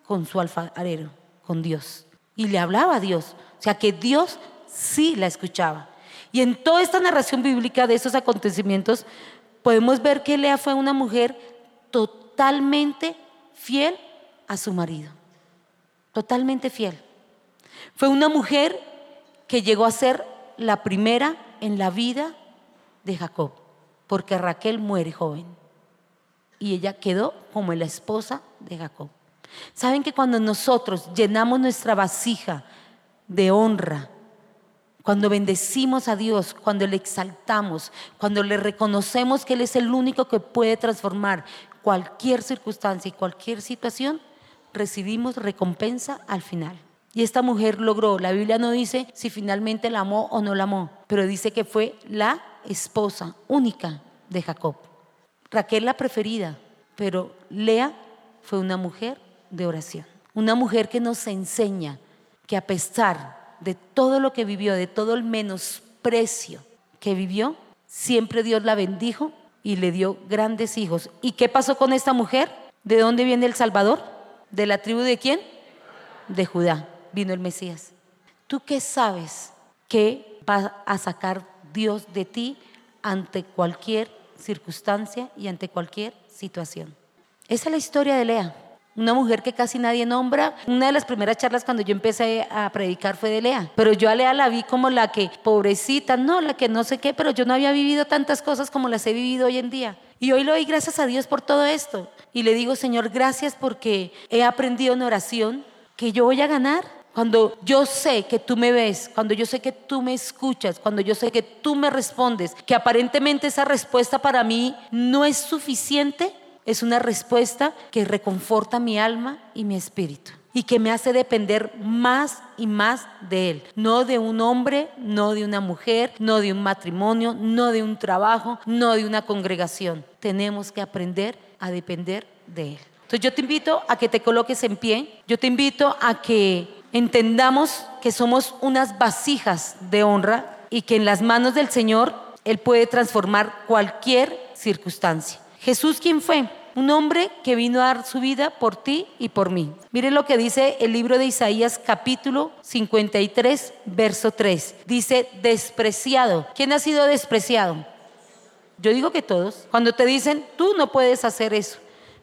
con su alfarero, con Dios. Y le hablaba a Dios. O sea que Dios sí la escuchaba. Y en toda esta narración bíblica de esos acontecimientos, podemos ver que Lea fue una mujer totalmente fiel a su marido. Totalmente fiel. Fue una mujer que llegó a ser la primera en la vida de Jacob, porque Raquel muere joven y ella quedó como la esposa de Jacob. Saben que cuando nosotros llenamos nuestra vasija de honra, cuando bendecimos a Dios, cuando le exaltamos, cuando le reconocemos que Él es el único que puede transformar cualquier circunstancia y cualquier situación, recibimos recompensa al final. Y esta mujer logró, la Biblia no dice si finalmente la amó o no la amó, pero dice que fue la esposa única de Jacob. Raquel la preferida, pero Lea fue una mujer de oración. Una mujer que nos enseña que a pesar de todo lo que vivió, de todo el menosprecio que vivió, siempre Dios la bendijo y le dio grandes hijos. ¿Y qué pasó con esta mujer? ¿De dónde viene el Salvador? ¿De la tribu de quién? De Judá. Vino el Mesías. ¿Tú qué sabes que va a sacar Dios de ti ante cualquier circunstancia y ante cualquier situación? Esa es la historia de Lea una mujer que casi nadie nombra. Una de las primeras charlas cuando yo empecé a predicar fue de Lea, pero yo a Lea la vi como la que, pobrecita, no, la que no sé qué, pero yo no había vivido tantas cosas como las he vivido hoy en día. Y hoy le doy gracias a Dios por todo esto. Y le digo, Señor, gracias porque he aprendido en oración que yo voy a ganar. Cuando yo sé que tú me ves, cuando yo sé que tú me escuchas, cuando yo sé que tú me respondes, que aparentemente esa respuesta para mí no es suficiente, es una respuesta que reconforta mi alma y mi espíritu y que me hace depender más y más de Él. No de un hombre, no de una mujer, no de un matrimonio, no de un trabajo, no de una congregación. Tenemos que aprender a depender de Él. Entonces yo te invito a que te coloques en pie, yo te invito a que entendamos que somos unas vasijas de honra y que en las manos del Señor Él puede transformar cualquier circunstancia. Jesús, ¿quién fue? Un hombre que vino a dar su vida por ti y por mí. Miren lo que dice el libro de Isaías capítulo 53, verso 3. Dice, despreciado. ¿Quién ha sido despreciado? Yo digo que todos. Cuando te dicen, tú no puedes hacer eso.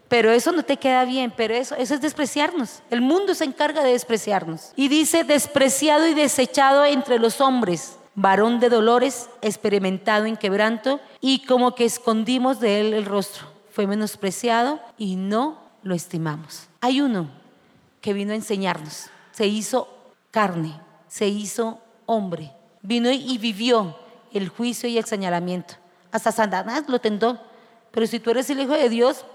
Pero eso no te queda bien, pero eso, eso es despreciarnos. El mundo se encarga de despreciarnos. Y dice, despreciado y desechado entre los hombres, varón de dolores, experimentado en quebranto, y como que escondimos de él el rostro fue menospreciado y no lo estimamos. Hay uno que vino a enseñarnos, se hizo carne, se hizo hombre, vino y vivió el juicio y el señalamiento. Hasta Satanás lo tentó, pero si tú eres el Hijo de Dios,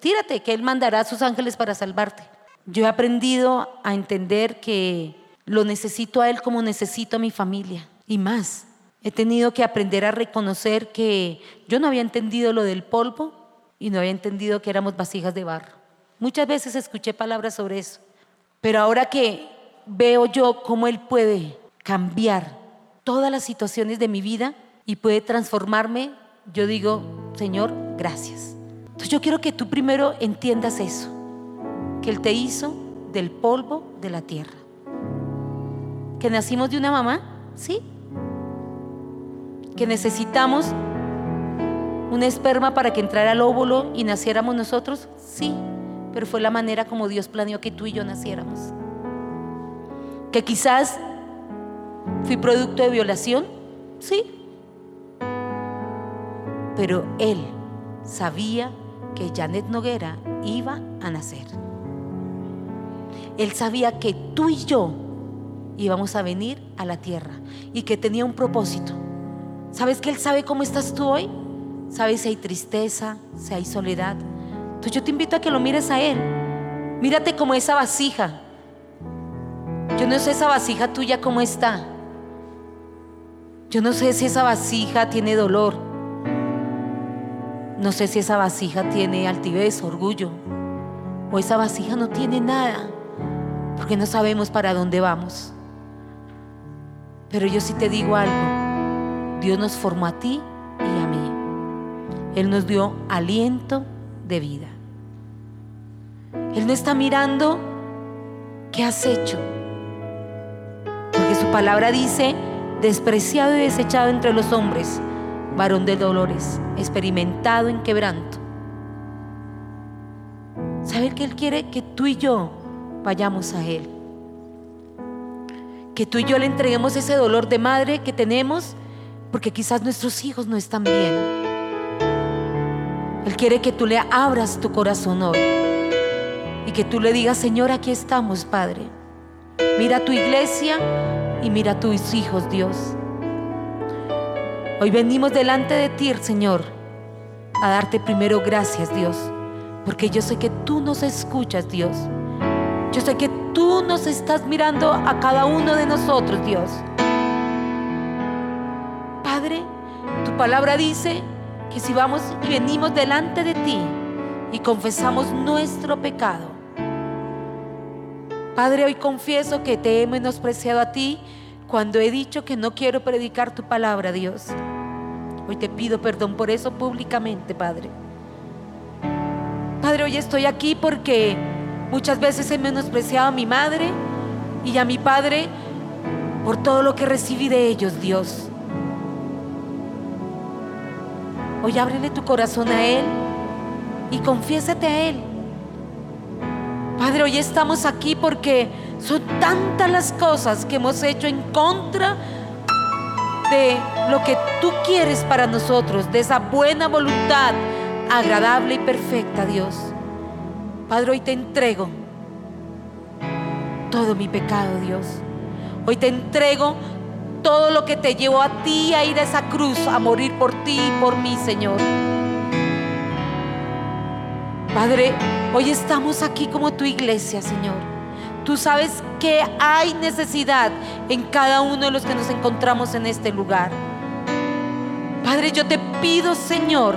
tírate, que Él mandará a sus ángeles para salvarte. Yo he aprendido a entender que lo necesito a Él como necesito a mi familia y más. He tenido que aprender a reconocer que yo no había entendido lo del polvo y no había entendido que éramos vasijas de barro. Muchas veces escuché palabras sobre eso, pero ahora que veo yo cómo Él puede cambiar todas las situaciones de mi vida y puede transformarme, yo digo, Señor, gracias. Entonces yo quiero que tú primero entiendas eso, que Él te hizo del polvo de la tierra. Que nacimos de una mamá, sí. Que necesitamos un esperma para que entrara al óvulo y naciéramos nosotros? Sí, pero fue la manera como Dios planeó que tú y yo naciéramos. Que quizás fui producto de violación, sí, pero Él sabía que Janet Noguera iba a nacer. Él sabía que tú y yo íbamos a venir a la tierra y que tenía un propósito. ¿Sabes que Él sabe cómo estás tú hoy? Sabes si hay tristeza, si hay soledad. Entonces yo te invito a que lo mires a Él. Mírate como esa vasija. Yo no sé esa vasija tuya cómo está. Yo no sé si esa vasija tiene dolor. No sé si esa vasija tiene altivez, orgullo. O esa vasija no tiene nada. Porque no sabemos para dónde vamos. Pero yo sí te digo algo. Dios nos formó a ti. Él nos dio aliento de vida. Él no está mirando qué has hecho. Porque su palabra dice, despreciado y desechado entre los hombres, varón de dolores, experimentado en quebranto. Saber que Él quiere que tú y yo vayamos a Él. Que tú y yo le entreguemos ese dolor de madre que tenemos porque quizás nuestros hijos no están bien él quiere que tú le abras tu corazón hoy y que tú le digas, Señor, aquí estamos, Padre. Mira tu iglesia y mira tus hijos, Dios. Hoy venimos delante de ti, Señor, a darte primero gracias, Dios, porque yo sé que tú nos escuchas, Dios. Yo sé que tú nos estás mirando a cada uno de nosotros, Dios. Padre, tu palabra dice que si vamos y venimos delante de ti y confesamos nuestro pecado, Padre, hoy confieso que te he menospreciado a ti cuando he dicho que no quiero predicar tu palabra, Dios. Hoy te pido perdón por eso públicamente, Padre. Padre, hoy estoy aquí porque muchas veces he menospreciado a mi madre y a mi padre por todo lo que recibí de ellos, Dios. Hoy ábrele tu corazón a Él y confiésate a Él. Padre, hoy estamos aquí porque son tantas las cosas que hemos hecho en contra de lo que tú quieres para nosotros, de esa buena voluntad agradable y perfecta, Dios. Padre, hoy te entrego todo mi pecado, Dios. Hoy te entrego todo lo que te llevó a ti a ir a esa cruz, a morir por ti y por mí, Señor. Padre, hoy estamos aquí como tu iglesia, Señor. Tú sabes que hay necesidad en cada uno de los que nos encontramos en este lugar. Padre, yo te pido, Señor,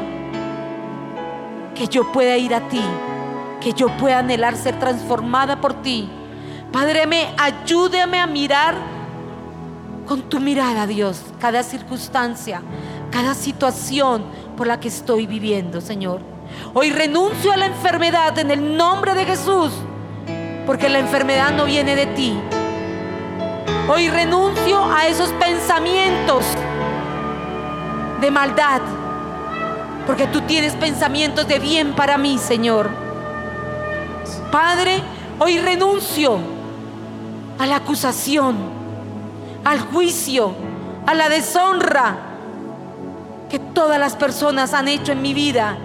que yo pueda ir a ti, que yo pueda anhelar ser transformada por ti. Padre, me ayúdame a mirar con tu mirada, Dios, cada circunstancia, cada situación por la que estoy viviendo, Señor. Hoy renuncio a la enfermedad en el nombre de Jesús, porque la enfermedad no viene de ti. Hoy renuncio a esos pensamientos de maldad, porque tú tienes pensamientos de bien para mí, Señor. Padre, hoy renuncio a la acusación al juicio, a la deshonra que todas las personas han hecho en mi vida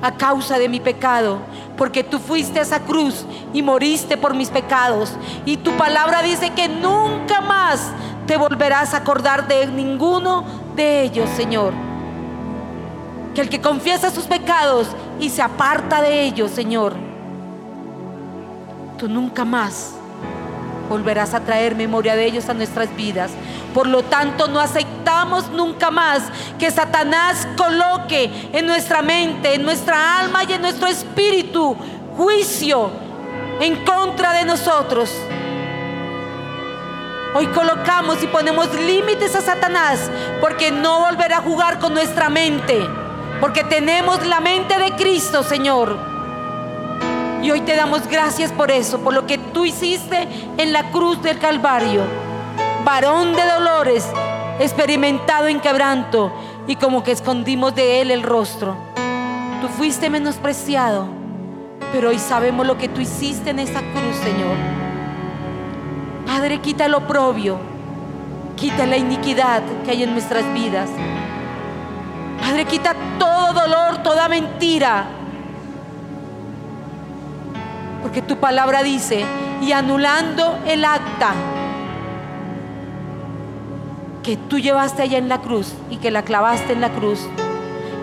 a causa de mi pecado, porque tú fuiste a esa cruz y moriste por mis pecados. Y tu palabra dice que nunca más te volverás a acordar de ninguno de ellos, Señor. Que el que confiesa sus pecados y se aparta de ellos, Señor, tú nunca más volverás a traer memoria de ellos a nuestras vidas. Por lo tanto, no aceptamos nunca más que Satanás coloque en nuestra mente, en nuestra alma y en nuestro espíritu juicio en contra de nosotros. Hoy colocamos y ponemos límites a Satanás porque no volverá a jugar con nuestra mente, porque tenemos la mente de Cristo, Señor. Y hoy te damos gracias por eso, por lo que tú hiciste en la cruz del Calvario. Varón de dolores, experimentado en quebranto y como que escondimos de él el rostro. Tú fuiste menospreciado, pero hoy sabemos lo que tú hiciste en esa cruz, Señor. Padre, quita lo oprobio, quita la iniquidad que hay en nuestras vidas. Padre, quita todo dolor, toda mentira porque tu palabra dice, y anulando el acta que tú llevaste allá en la cruz y que la clavaste en la cruz,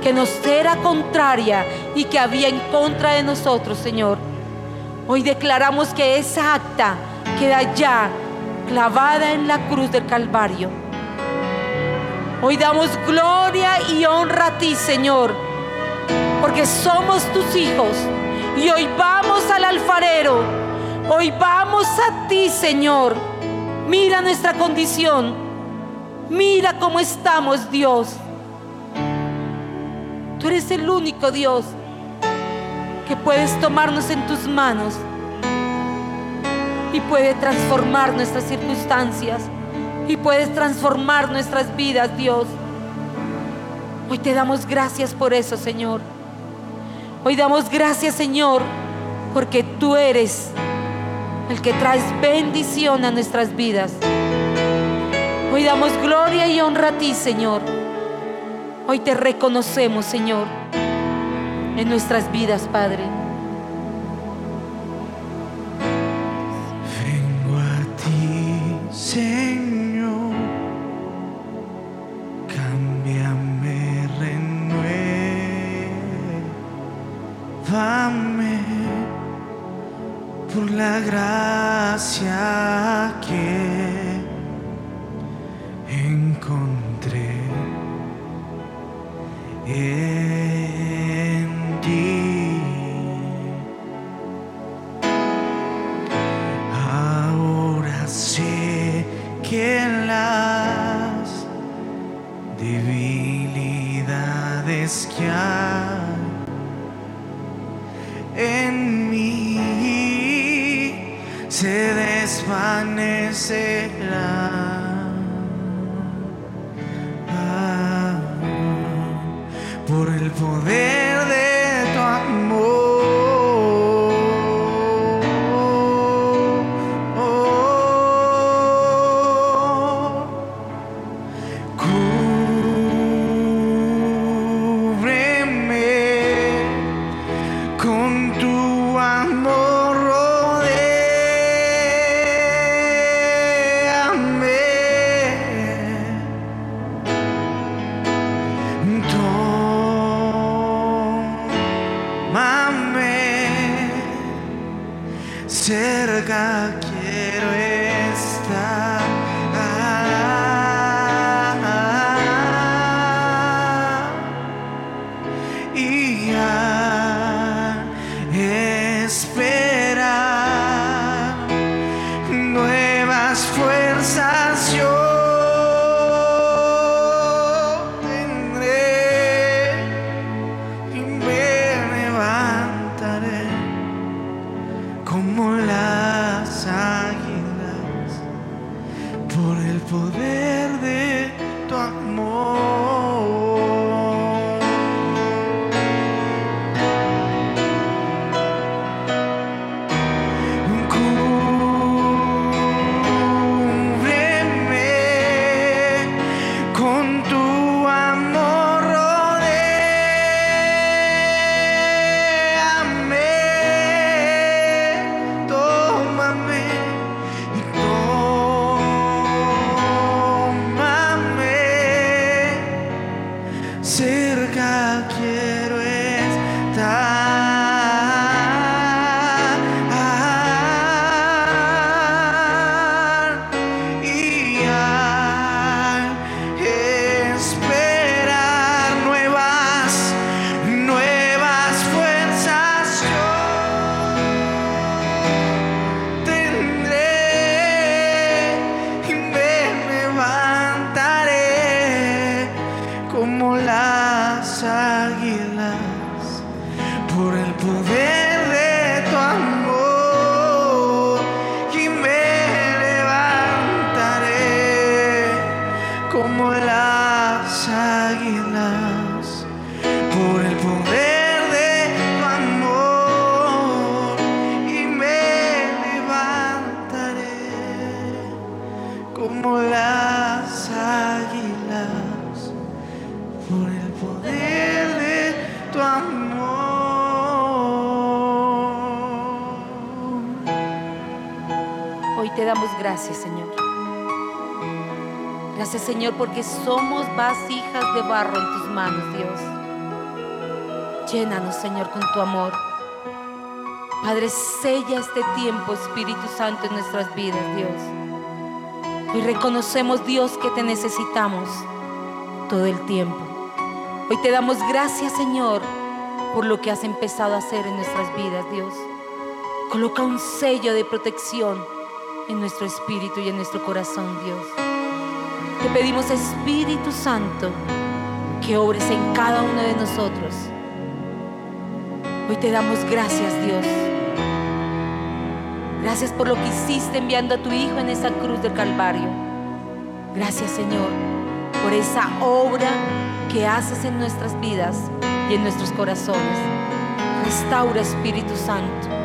que nos era contraria y que había en contra de nosotros, Señor. Hoy declaramos que esa acta queda ya clavada en la cruz del Calvario. Hoy damos gloria y honra a ti, Señor, porque somos tus hijos y hoy vamos al alfarero. Hoy vamos a ti, Señor. Mira nuestra condición. Mira cómo estamos, Dios. Tú eres el único Dios que puedes tomarnos en tus manos y puede transformar nuestras circunstancias y puedes transformar nuestras vidas, Dios. Hoy te damos gracias por eso, Señor. Hoy damos gracias, Señor, porque tú eres el que traes bendición a nuestras vidas. Hoy damos gloria y honra a ti, Señor. Hoy te reconocemos, Señor, en nuestras vidas, Padre. Gracia se desvanecerá. Ah, por el poder gracias, Señor. Gracias, Señor, porque somos vasijas de barro en tus manos, Dios. Llénanos, Señor, con tu amor. Padre, sella este tiempo, Espíritu Santo, en nuestras vidas, Dios. Hoy reconocemos, Dios, que te necesitamos todo el tiempo. Hoy te damos gracias, Señor, por lo que has empezado a hacer en nuestras vidas, Dios. Coloca un sello de protección en nuestro espíritu y en nuestro corazón, Dios. Te pedimos, Espíritu Santo, que obres en cada uno de nosotros. Hoy te damos gracias, Dios. Gracias por lo que hiciste enviando a tu Hijo en esa cruz del Calvario. Gracias, Señor, por esa obra que haces en nuestras vidas y en nuestros corazones. Restaura, Espíritu Santo.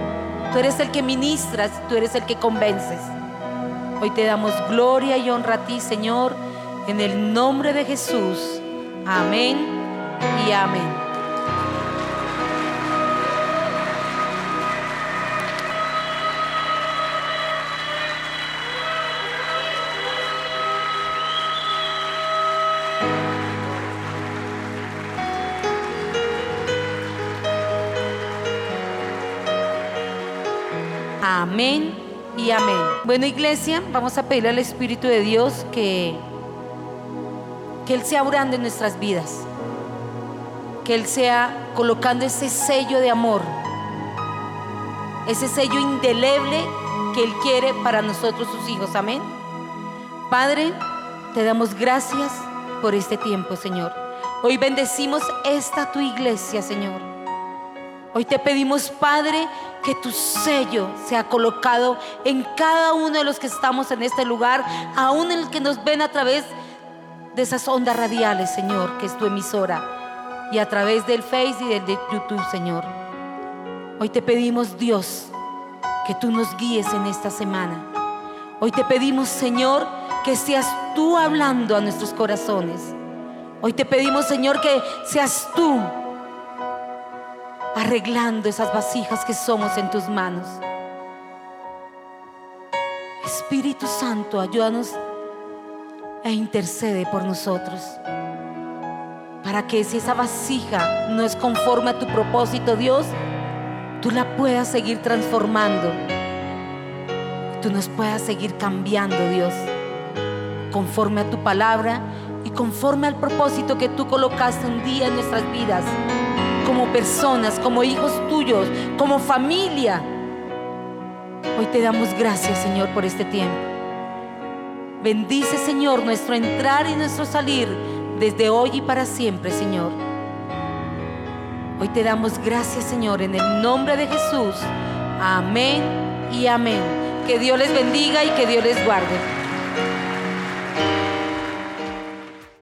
Tú eres el que ministras, tú eres el que convences. Hoy te damos gloria y honra a ti, Señor, en el nombre de Jesús. Amén y amén. Bueno, iglesia, vamos a pedirle al Espíritu de Dios que, que Él sea orando en nuestras vidas. Que Él sea colocando ese sello de amor. Ese sello indeleble que Él quiere para nosotros sus hijos. Amén. Padre, te damos gracias por este tiempo, Señor. Hoy bendecimos esta tu iglesia, Señor. Hoy te pedimos, Padre, que tu sello sea colocado en cada uno de los que estamos en este lugar, aún en el que nos ven a través de esas ondas radiales, Señor, que es tu emisora, y a través del Face y del de YouTube, Señor. Hoy te pedimos, Dios, que tú nos guíes en esta semana. Hoy te pedimos, Señor, que seas tú hablando a nuestros corazones. Hoy te pedimos, Señor, que seas tú arreglando esas vasijas que somos en tus manos. Espíritu Santo, ayúdanos e intercede por nosotros. Para que si esa vasija no es conforme a tu propósito, Dios, tú la puedas seguir transformando. Tú nos puedas seguir cambiando, Dios, conforme a tu palabra y conforme al propósito que tú colocaste un día en nuestras vidas como personas, como hijos tuyos, como familia. Hoy te damos gracias, Señor, por este tiempo. Bendice, Señor, nuestro entrar y nuestro salir desde hoy y para siempre, Señor. Hoy te damos gracias, Señor, en el nombre de Jesús. Amén y amén. Que Dios les bendiga y que Dios les guarde.